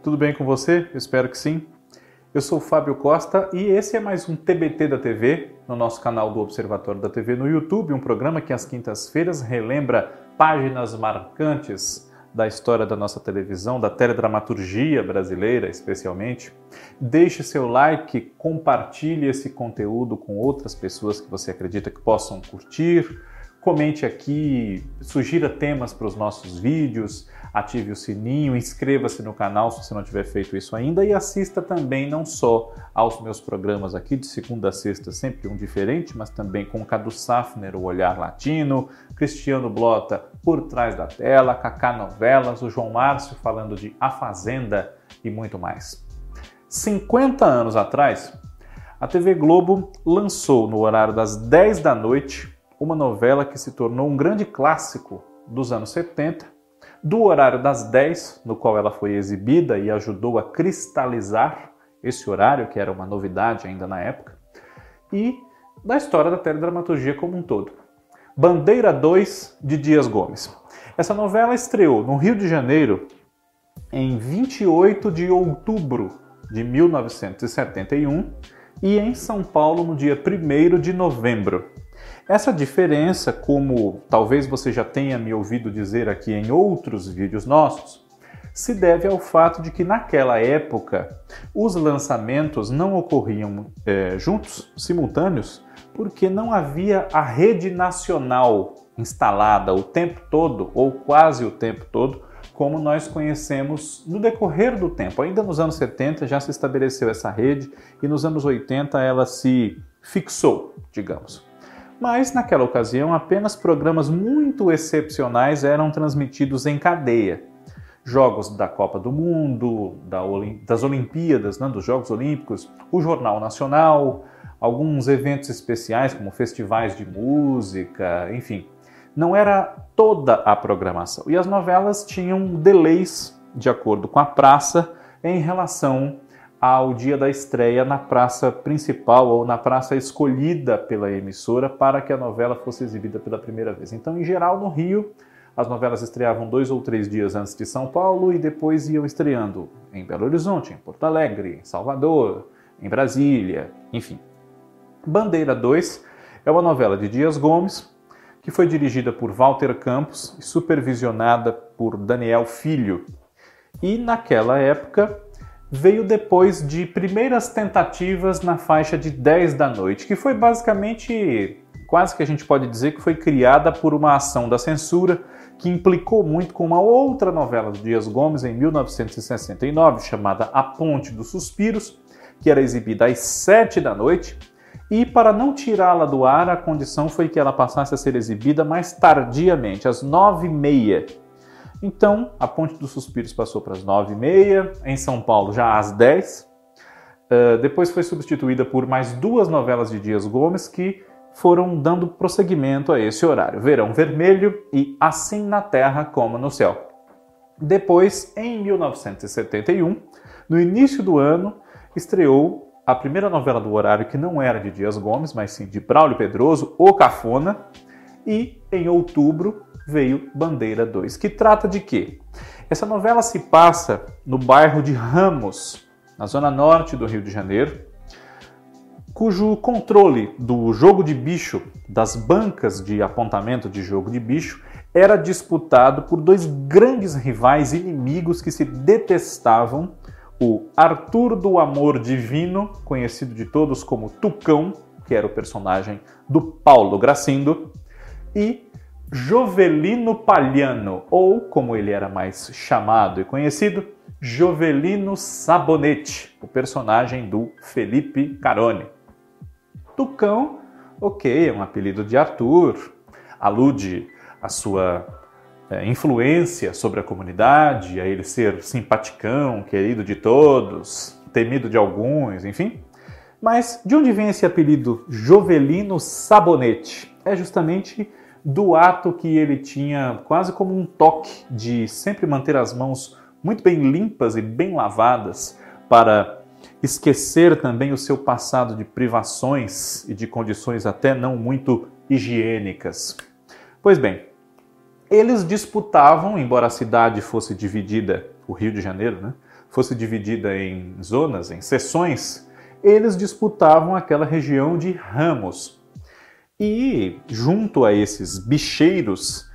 Tudo bem com você? Eu espero que sim. Eu sou Fábio Costa e esse é mais um TBT da TV, no nosso canal do Observatório da TV no YouTube, um programa que às quintas-feiras relembra páginas marcantes da história da nossa televisão, da teledramaturgia brasileira especialmente. Deixe seu like, compartilhe esse conteúdo com outras pessoas que você acredita que possam curtir. Comente aqui, sugira temas para os nossos vídeos, ative o sininho, inscreva-se no canal se você não tiver feito isso ainda e assista também não só aos meus programas aqui de segunda a sexta, sempre um diferente, mas também com Cadu Safner, o Olhar Latino, Cristiano Blota, Por Trás da Tela, Cacá Novelas, o João Márcio falando de A Fazenda e muito mais. 50 anos atrás, a TV Globo lançou no horário das 10 da noite uma novela que se tornou um grande clássico dos anos 70, do horário das 10, no qual ela foi exibida e ajudou a cristalizar esse horário, que era uma novidade ainda na época, e da história da teledramaturgia como um todo. Bandeira 2 de Dias Gomes. Essa novela estreou no Rio de Janeiro em 28 de outubro de 1971 e em São Paulo no dia 1 de novembro essa diferença, como talvez você já tenha me ouvido dizer aqui em outros vídeos nossos, se deve ao fato de que naquela época os lançamentos não ocorriam é, juntos, simultâneos, porque não havia a rede nacional instalada o tempo todo, ou quase o tempo todo, como nós conhecemos no decorrer do tempo. Ainda nos anos 70 já se estabeleceu essa rede e nos anos 80 ela se fixou, digamos mas naquela ocasião apenas programas muito excepcionais eram transmitidos em cadeia. Jogos da Copa do Mundo, das Olimpíadas, né, dos Jogos Olímpicos, o Jornal Nacional, alguns eventos especiais como festivais de música, enfim. Não era toda a programação. E as novelas tinham delays, de acordo com a praça, em relação ao dia da estreia na praça principal ou na praça escolhida pela emissora para que a novela fosse exibida pela primeira vez. Então, em geral, no Rio, as novelas estreavam dois ou três dias antes de São Paulo e depois iam estreando em Belo Horizonte, em Porto Alegre, em Salvador, em Brasília, enfim. Bandeira 2 é uma novela de Dias Gomes que foi dirigida por Walter Campos e supervisionada por Daniel Filho. E naquela época veio depois de primeiras tentativas na faixa de 10 da noite, que foi basicamente, quase que a gente pode dizer que foi criada por uma ação da censura que implicou muito com uma outra novela de Dias Gomes em 1969, chamada A Ponte dos Suspiros, que era exibida às 7 da noite. E para não tirá-la do ar, a condição foi que ela passasse a ser exibida mais tardiamente, às 9h30 então, a Ponte dos Suspiros passou para as 9h30, em São Paulo já às 10 uh, Depois foi substituída por mais duas novelas de Dias Gomes que foram dando prosseguimento a esse horário: Verão Vermelho e Assim na Terra como no Céu. Depois, em 1971, no início do ano, estreou a primeira novela do horário que não era de Dias Gomes, mas sim de Braulio Pedroso, O Cafona, e em outubro veio Bandeira 2, que trata de quê? Essa novela se passa no bairro de Ramos, na zona norte do Rio de Janeiro, cujo controle do jogo de bicho, das bancas de apontamento de jogo de bicho, era disputado por dois grandes rivais inimigos que se detestavam, o Arthur do Amor Divino, conhecido de todos como Tucão, que era o personagem do Paulo Gracindo, e Jovelino Palhano, ou como ele era mais chamado e conhecido, Jovelino Sabonete, o personagem do Felipe Carone. Tucão, ok, é um apelido de Arthur, alude à sua é, influência sobre a comunidade, a ele ser simpaticão, querido de todos, temido de alguns, enfim. Mas de onde vem esse apelido Jovelino Sabonete? É justamente do ato que ele tinha quase como um toque de sempre manter as mãos muito bem limpas e bem lavadas para esquecer também o seu passado de privações e de condições até não muito higiênicas. Pois bem, eles disputavam, embora a cidade fosse dividida o Rio de Janeiro, né, fosse dividida em zonas, em seções, eles disputavam aquela região de Ramos. E junto a esses bicheiros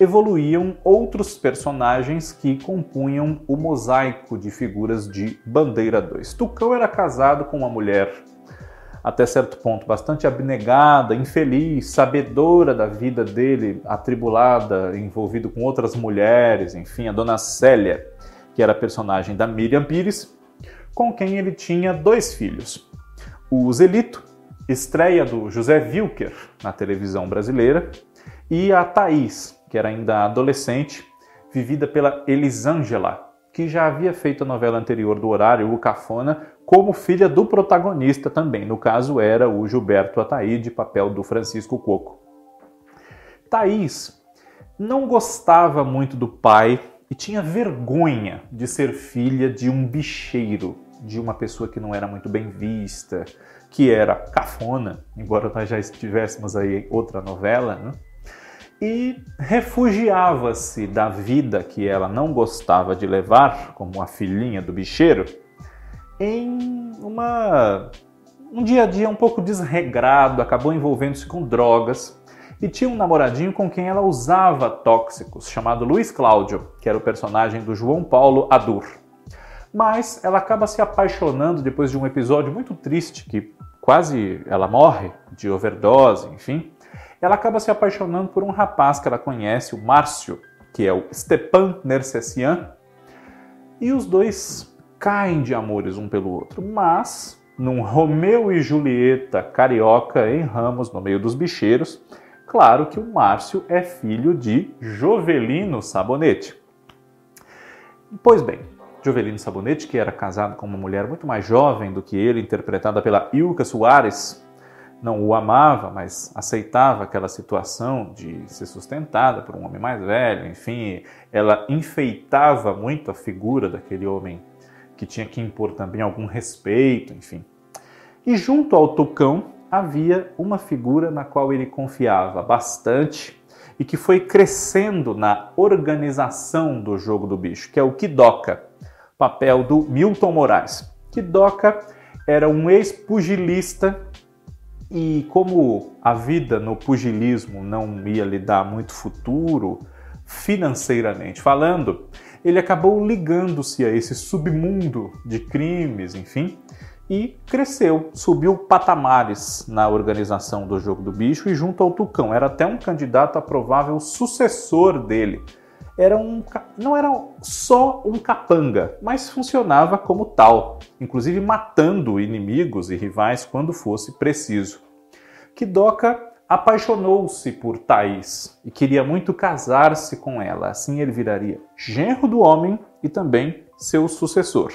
evoluíam outros personagens que compunham o mosaico de figuras de Bandeira 2. Tucão era casado com uma mulher até certo ponto bastante abnegada, infeliz, sabedora da vida dele, atribulada, envolvido com outras mulheres, enfim, a dona Célia, que era personagem da Miriam Pires, com quem ele tinha dois filhos. O Zelito, estreia do José Wilker na televisão brasileira, e a Thaís, que era ainda adolescente, vivida pela Elisângela, que já havia feito a novela anterior do horário, O Cafona, como filha do protagonista também. No caso, era o Gilberto Ataíde, papel do Francisco Coco. Thaís não gostava muito do pai e tinha vergonha de ser filha de um bicheiro, de uma pessoa que não era muito bem vista, que era cafona, embora nós já estivéssemos aí em outra novela, né? e refugiava-se da vida que ela não gostava de levar, como a filhinha do bicheiro, em uma, um dia a dia um pouco desregrado, acabou envolvendo-se com drogas e tinha um namoradinho com quem ela usava tóxicos, chamado Luiz Cláudio, que era o personagem do João Paulo Adur. Mas ela acaba se apaixonando depois de um episódio muito triste que quase ela morre de overdose, enfim. Ela acaba se apaixonando por um rapaz que ela conhece, o Márcio, que é o Stepan Nersessian, e os dois caem de amores um pelo outro, mas num Romeu e Julieta carioca em Ramos, no meio dos bicheiros, claro que o Márcio é filho de Jovelino Sabonete. Pois bem, Jovelino Sabonete, que era casado com uma mulher muito mais jovem do que ele, interpretada pela Ilka Soares, não o amava, mas aceitava aquela situação de ser sustentada por um homem mais velho, enfim, ela enfeitava muito a figura daquele homem que tinha que impor também algum respeito, enfim. E junto ao Tucão havia uma figura na qual ele confiava bastante e que foi crescendo na organização do jogo do bicho, que é o Kidoka, papel do Milton Moraes. Kidoka era um ex-pugilista e como a vida no pugilismo não ia lhe dar muito futuro, financeiramente falando, ele acabou ligando-se a esse submundo de crimes, enfim, e cresceu, subiu patamares na organização do jogo do bicho e junto ao Tucão. Era até um candidato a provável sucessor dele. Era um, não era só um capanga, mas funcionava como tal, inclusive matando inimigos e rivais quando fosse preciso. Kidoka apaixonou-se por Thaís e queria muito casar-se com ela, assim ele viraria genro do homem e também seu sucessor.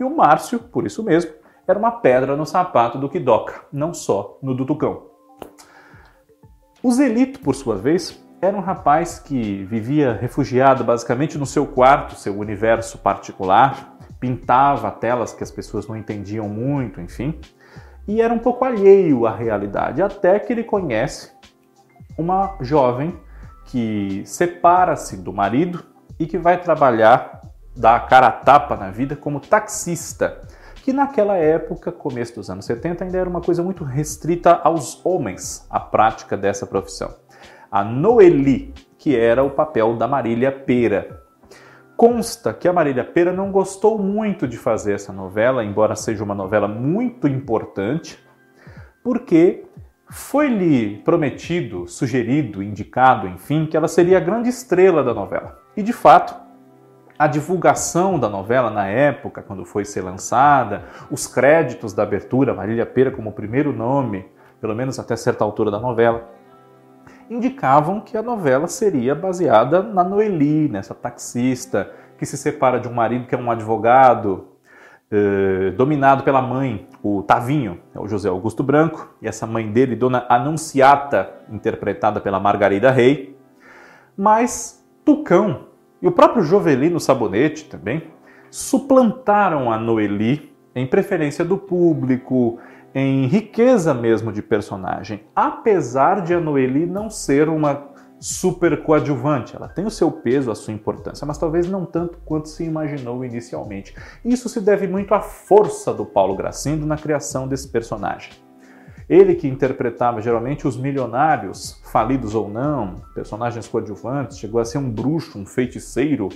E o Márcio, por isso mesmo, era uma pedra no sapato do Kidoka, não só no do Tucão. O Zelito, por sua vez, era um rapaz que vivia refugiado basicamente no seu quarto, seu universo particular, pintava telas que as pessoas não entendiam muito, enfim, e era um pouco alheio à realidade, até que ele conhece uma jovem que separa-se do marido e que vai trabalhar, dar a cara a tapa na vida como taxista, que naquela época, começo dos anos 70, ainda era uma coisa muito restrita aos homens, a prática dessa profissão. A Noeli, que era o papel da Marília Pera, Consta que a Marília Pera não gostou muito de fazer essa novela, embora seja uma novela muito importante, porque foi-lhe prometido, sugerido, indicado, enfim, que ela seria a grande estrela da novela. E de fato, a divulgação da novela na época, quando foi ser lançada, os créditos da abertura, Marília Pera como primeiro nome, pelo menos até certa altura da novela, indicavam que a novela seria baseada na Noeli, nessa taxista que se separa de um marido que é um advogado, eh, dominado pela mãe, o Tavinho, é o José Augusto Branco, e essa mãe dele, Dona Anunciata, interpretada pela Margarida Rey. Mas Tucão e o próprio Jovelino Sabonete também suplantaram a Noeli em preferência do público, em riqueza mesmo de personagem, apesar de a Noeli não ser uma super coadjuvante. Ela tem o seu peso, a sua importância, mas talvez não tanto quanto se imaginou inicialmente. Isso se deve muito à força do Paulo Gracindo na criação desse personagem. Ele que interpretava geralmente os milionários, falidos ou não, personagens coadjuvantes, chegou a ser um bruxo, um feiticeiro,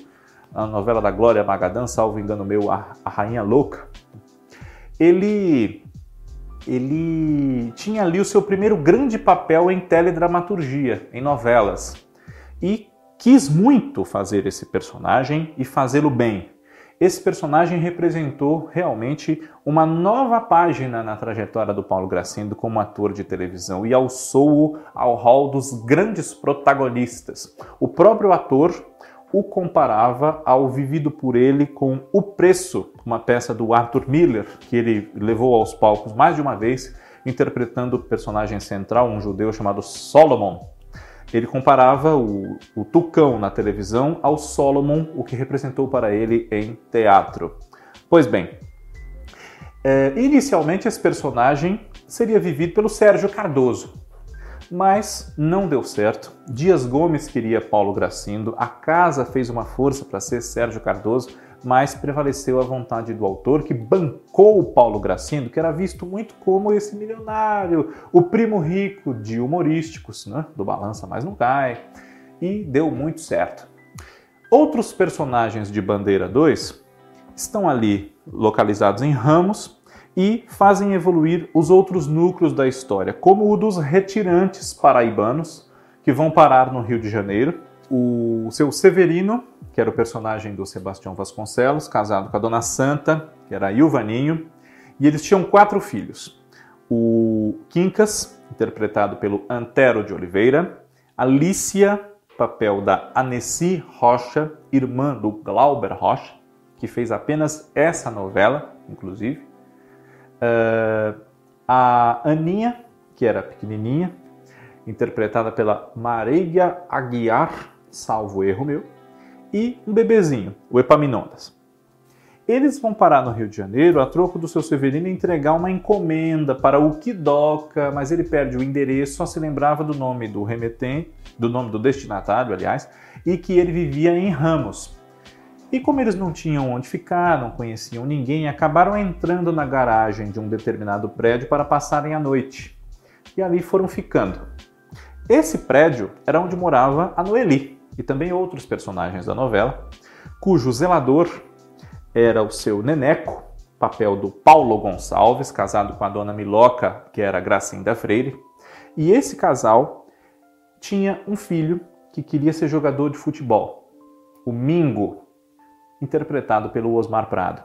na novela da Glória Magadã, salvo engano meu, a, a Rainha Louca. Ele ele tinha ali o seu primeiro grande papel em teledramaturgia, em novelas, e quis muito fazer esse personagem e fazê-lo bem. Esse personagem representou realmente uma nova página na trajetória do Paulo Gracindo como ator de televisão e alçou-o ao hall dos grandes protagonistas. O próprio ator o comparava ao vivido por ele com O Preço, uma peça do Arthur Miller, que ele levou aos palcos mais de uma vez, interpretando o personagem central, um judeu chamado Solomon. Ele comparava o, o Tucão na televisão ao Solomon, o que representou para ele em teatro. Pois bem, é, inicialmente esse personagem seria vivido pelo Sérgio Cardoso, mas não deu certo. Dias Gomes queria Paulo Gracindo, a casa fez uma força para ser Sérgio Cardoso, mas prevaleceu a vontade do autor que bancou o Paulo Gracindo, que era visto muito como esse milionário, o primo rico de humorísticos, né? do Balança Mas Não Cai, e deu muito certo. Outros personagens de Bandeira 2 estão ali localizados em ramos e fazem evoluir os outros núcleos da história, como o dos retirantes paraibanos, que vão parar no Rio de Janeiro, o seu Severino, que era o personagem do Sebastião Vasconcelos, casado com a Dona Santa, que era a Ilvaninho, e eles tinham quatro filhos. O Quincas, interpretado pelo Antero de Oliveira, Alicia, papel da Anessi Rocha, irmã do Glauber Rocha, que fez apenas essa novela, inclusive, Uh, a Aninha, que era pequenininha, interpretada pela Marília Aguiar, salvo erro meu, e um bebezinho, o Epaminondas. Eles vão parar no Rio de Janeiro a troco do seu Severino entregar uma encomenda para o Kidoka, mas ele perde o endereço, só se lembrava do nome do remetente, do nome do destinatário, aliás, e que ele vivia em Ramos, e como eles não tinham onde ficar, não conheciam ninguém, acabaram entrando na garagem de um determinado prédio para passarem a noite. E ali foram ficando. Esse prédio era onde morava a Noeli e também outros personagens da novela, cujo zelador era o seu Neneco, papel do Paulo Gonçalves, casado com a dona Miloca, que era Gracinda Freire. E esse casal tinha um filho que queria ser jogador de futebol, o Mingo, interpretado pelo Osmar Prado.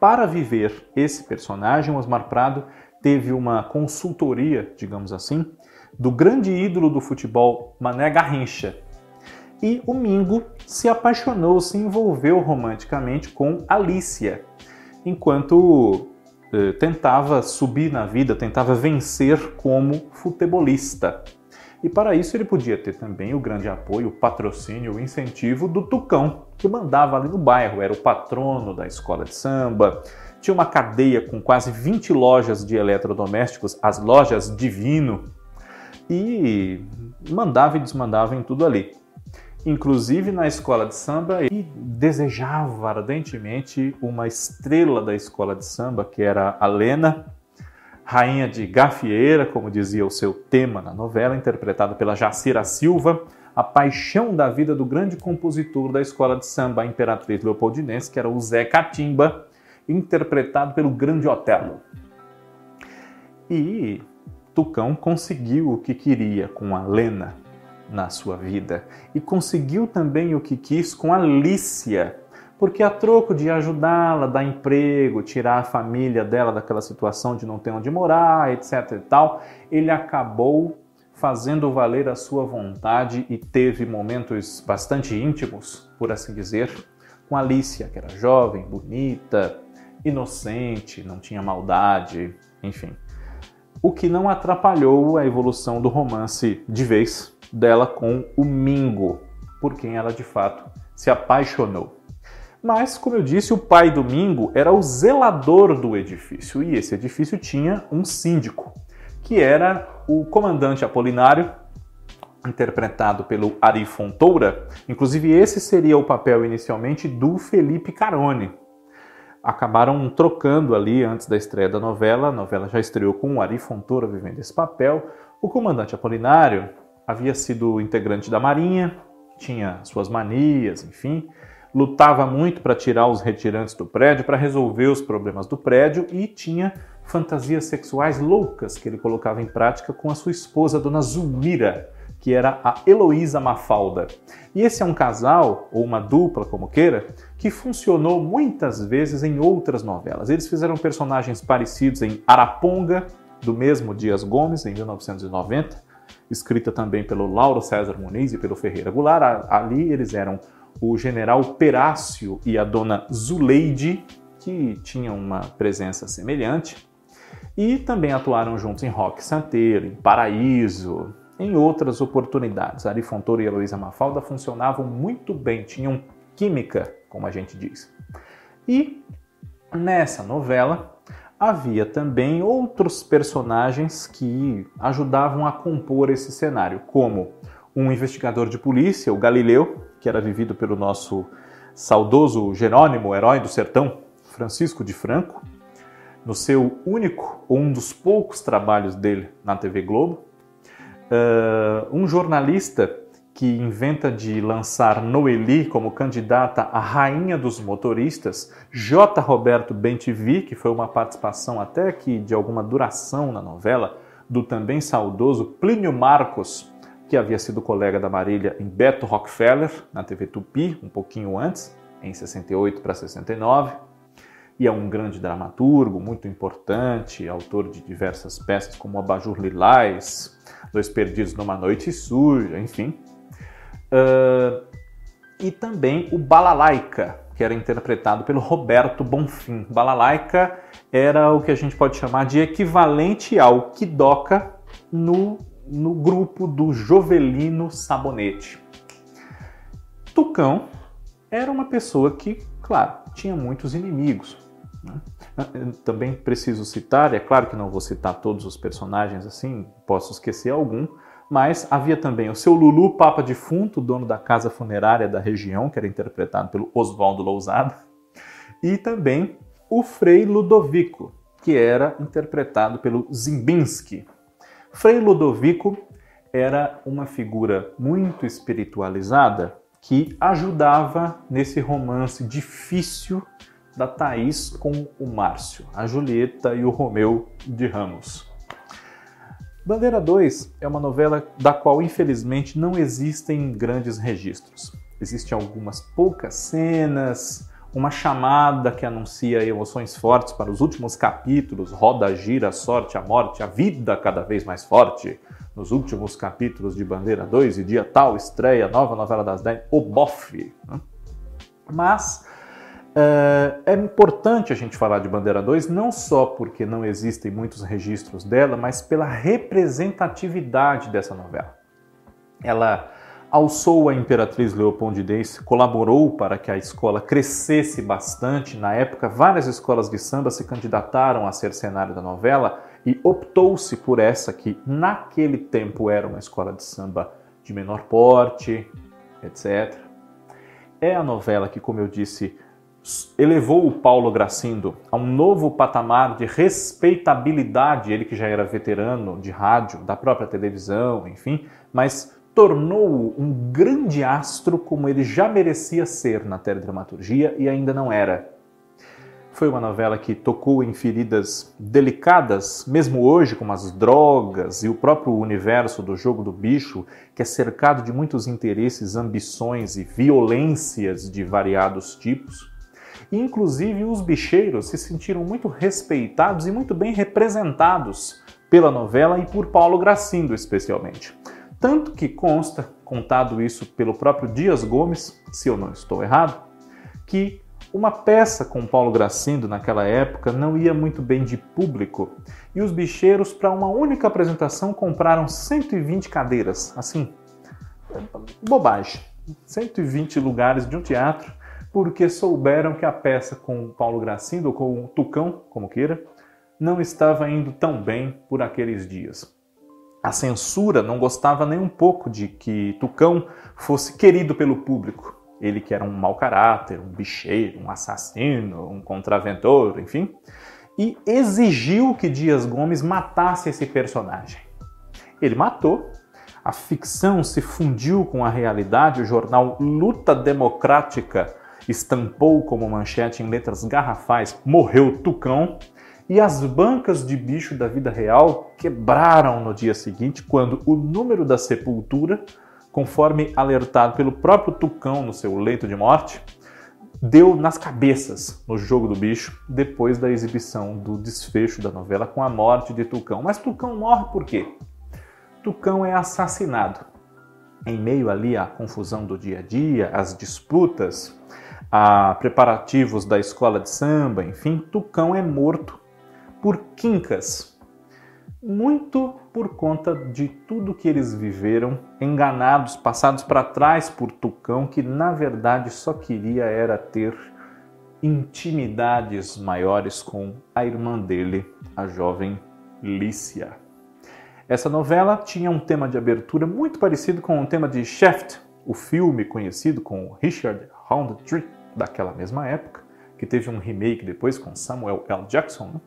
Para viver esse personagem, Osmar Prado teve uma consultoria, digamos assim, do grande ídolo do futebol, Mané Garrincha. E o Mingo se apaixonou, se envolveu romanticamente com Alicia, enquanto eh, tentava subir na vida, tentava vencer como futebolista. E para isso ele podia ter também o grande apoio, o patrocínio, o incentivo do Tucão, que mandava ali no bairro, era o patrono da escola de samba. Tinha uma cadeia com quase 20 lojas de eletrodomésticos, as lojas Divino, e mandava e desmandava em tudo ali. Inclusive na escola de samba, e desejava ardentemente uma estrela da escola de samba, que era a Lena, rainha de gafieira, como dizia o seu tema na novela, interpretada pela Jacira Silva, a paixão da vida do grande compositor da escola de samba, a imperatriz leopoldinense, que era o Zé Catimba, interpretado pelo grande Otelo. E Tucão conseguiu o que queria com a Lena na sua vida e conseguiu também o que quis com a Lícia, porque a troco de ajudá-la, dar emprego, tirar a família dela daquela situação de não ter onde morar, etc e tal, ele acabou fazendo valer a sua vontade e teve momentos bastante íntimos, por assim dizer, com Alicia, que era jovem, bonita, inocente, não tinha maldade, enfim. O que não atrapalhou a evolução do romance de vez dela com o Mingo, por quem ela de fato se apaixonou. Mas, como eu disse, o pai Domingo era o zelador do edifício e esse edifício tinha um síndico, que era o comandante Apolinário, interpretado pelo Ari Fontoura. Inclusive, esse seria o papel inicialmente do Felipe Carone. Acabaram trocando ali antes da estreia da novela. A novela já estreou com o Ari Fontoura vivendo esse papel. O comandante Apolinário havia sido integrante da Marinha, tinha suas manias, enfim, lutava muito para tirar os retirantes do prédio, para resolver os problemas do prédio e tinha fantasias sexuais loucas que ele colocava em prática com a sua esposa, Dona Zulmira, que era a Heloísa Mafalda. E esse é um casal, ou uma dupla, como queira, que funcionou muitas vezes em outras novelas. Eles fizeram personagens parecidos em Araponga, do mesmo Dias Gomes, em 1990, escrita também pelo Lauro César Muniz e pelo Ferreira Goulart. Ali eles eram o general Perácio e a dona Zuleide, que tinham uma presença semelhante. E também atuaram juntos em Rock Santeiro, em Paraíso, em outras oportunidades. Ari Fontoura e Heloísa Mafalda funcionavam muito bem, tinham química, como a gente diz. E nessa novela havia também outros personagens que ajudavam a compor esse cenário, como um investigador de polícia, o Galileu, que era vivido pelo nosso saudoso Jerônimo, herói do sertão, Francisco de Franco, no seu único ou um dos poucos trabalhos dele na TV Globo, uh, um jornalista que inventa de lançar Noeli como candidata à rainha dos motoristas, J. Roberto Bentivi, que foi uma participação até que de alguma duração na novela, do também saudoso Plínio Marcos, que havia sido colega da Marília em Beto Rockefeller, na TV Tupi, um pouquinho antes, em 68 para 69, e é um grande dramaturgo, muito importante, autor de diversas peças como Abajur Lilás, Dois Perdidos numa Noite Suja, enfim. Uh, e também o Balalaika, que era interpretado pelo Roberto Bonfim. Balalaika era o que a gente pode chamar de equivalente ao Kidoka no, no grupo do Jovelino Sabonete. Tucão era uma pessoa que, claro, tinha muitos inimigos. Né? Também preciso citar, é claro que não vou citar todos os personagens assim, posso esquecer algum, mas havia também o seu Lulu Papa Defunto, dono da casa funerária da região, que era interpretado pelo Oswaldo Lousada, e também o Frei Ludovico, que era interpretado pelo Zimbinski. Frei Ludovico era uma figura muito espiritualizada que ajudava nesse romance difícil da Thaís com o Márcio, a Julieta e o Romeu de Ramos. Bandeira 2 é uma novela da qual, infelizmente, não existem grandes registros. Existem algumas poucas cenas, uma chamada que anuncia emoções fortes para os últimos capítulos, roda, gira, sorte, a morte, a vida cada vez mais forte. Nos últimos capítulos de Bandeira 2 e dia tal estreia nova novela das 10, O Bofe. Né? Mas é, é importante a gente falar de Bandeira 2 não só porque não existem muitos registros dela, mas pela representatividade dessa novela. Ela alçou a Imperatriz Leopoldinense, colaborou para que a escola crescesse bastante. Na época, várias escolas de samba se candidataram a ser cenário da novela e optou-se por essa que naquele tempo era uma escola de samba de menor porte, etc. É a novela que, como eu disse, elevou o Paulo Gracindo a um novo patamar de respeitabilidade, ele que já era veterano de rádio, da própria televisão, enfim, mas tornou-o um grande astro como ele já merecia ser na teledramaturgia e ainda não era. Foi uma novela que tocou em feridas delicadas, mesmo hoje, como as drogas e o próprio universo do jogo do bicho, que é cercado de muitos interesses, ambições e violências de variados tipos Inclusive, os bicheiros se sentiram muito respeitados e muito bem representados pela novela e por Paulo Gracindo, especialmente. Tanto que consta, contado isso pelo próprio Dias Gomes, se eu não estou errado, que uma peça com Paulo Gracindo naquela época não ia muito bem de público e os bicheiros, para uma única apresentação, compraram 120 cadeiras. Assim, bobagem. 120 lugares de um teatro porque souberam que a peça com Paulo Gracindo, ou com o Tucão, como queira, não estava indo tão bem por aqueles dias. A censura não gostava nem um pouco de que Tucão fosse querido pelo público. Ele que era um mau caráter, um bicheiro, um assassino, um contraventor, enfim, e exigiu que Dias Gomes matasse esse personagem. Ele matou, a ficção se fundiu com a realidade, o jornal Luta Democrática estampou como manchete em letras garrafais: Morreu Tucão. E as bancas de bicho da vida real quebraram no dia seguinte, quando o número da sepultura, conforme alertado pelo próprio Tucão no seu leito de morte, deu nas cabeças no jogo do bicho depois da exibição do desfecho da novela com a morte de Tucão. Mas Tucão morre por quê? Tucão é assassinado. Em meio ali à confusão do dia a dia, às disputas, a preparativos da escola de samba, enfim, Tucão é morto por quincas. Muito por conta de tudo que eles viveram, enganados, passados para trás por Tucão, que na verdade só queria era ter intimidades maiores com a irmã dele, a jovem Lícia. Essa novela tinha um tema de abertura muito parecido com o tema de Shaft, o filme conhecido com Richard Roundtree daquela mesma época, que teve um remake depois com Samuel L. Jackson. Né?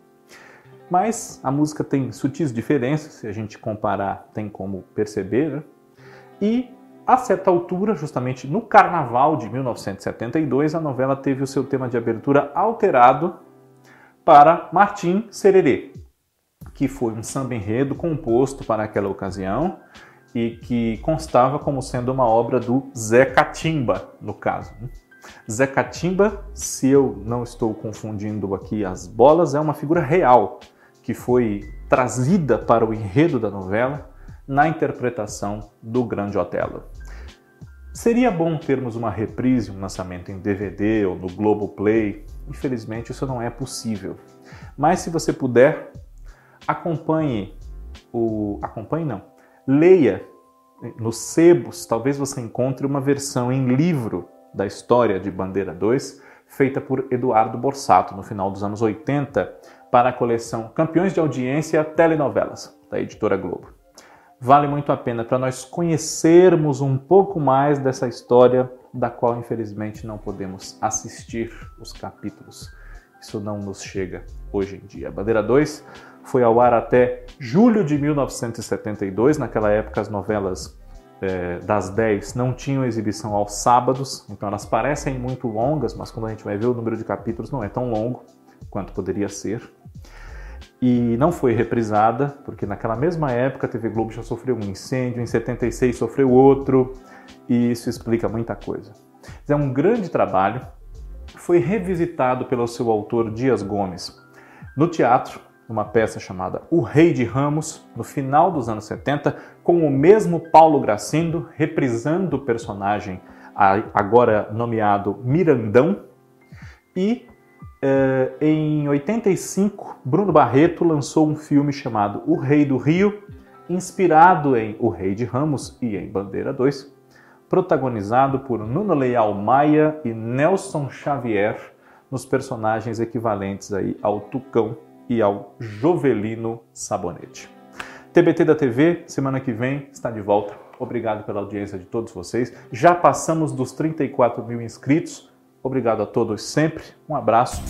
Mas a música tem sutis diferenças, se a gente comparar, tem como perceber. Né? E a certa altura, justamente no carnaval de 1972, a novela teve o seu tema de abertura alterado para Martim Sererê, que foi um samba enredo composto para aquela ocasião e que constava como sendo uma obra do Zé Catimba, no caso. Né? Zé Catimba, se eu não estou confundindo aqui as bolas, é uma figura real que foi trazida para o enredo da novela na interpretação do Grande Otelo. Seria bom termos uma reprise, um lançamento em DVD ou no Globoplay. Infelizmente isso não é possível. Mas se você puder, acompanhe o acompanhe não. Leia nos sebos, talvez você encontre uma versão em livro da história de Bandeira 2, feita por Eduardo Borsato no final dos anos 80 para a coleção Campeões de Audiência Telenovelas, da editora Globo. Vale muito a pena para nós conhecermos um pouco mais dessa história da qual infelizmente não podemos assistir os capítulos. Isso não nos chega hoje em dia. Bandeira 2 foi ao ar até julho de 1972. Naquela época, as novelas é, das 10 não tinham exibição aos sábados, então elas parecem muito longas, mas quando a gente vai ver o número de capítulos não é tão longo quanto poderia ser. E não foi reprisada, porque naquela mesma época a TV Globo já sofreu um incêndio, em 76 sofreu outro, e isso explica muita coisa. É um grande trabalho, foi revisitado pelo seu autor Dias Gomes no teatro, numa peça chamada O Rei de Ramos, no final dos anos 70, com o mesmo Paulo Gracindo reprisando o personagem agora nomeado Mirandão. E eh, em 85, Bruno Barreto lançou um filme chamado O Rei do Rio, inspirado em O Rei de Ramos e em Bandeira 2, protagonizado por Nuno Leal Maia e Nelson Xavier nos personagens equivalentes aí ao Tucão e ao Jovelino Sabonete. TBT da TV, semana que vem, está de volta. Obrigado pela audiência de todos vocês. Já passamos dos 34 mil inscritos. Obrigado a todos sempre. Um abraço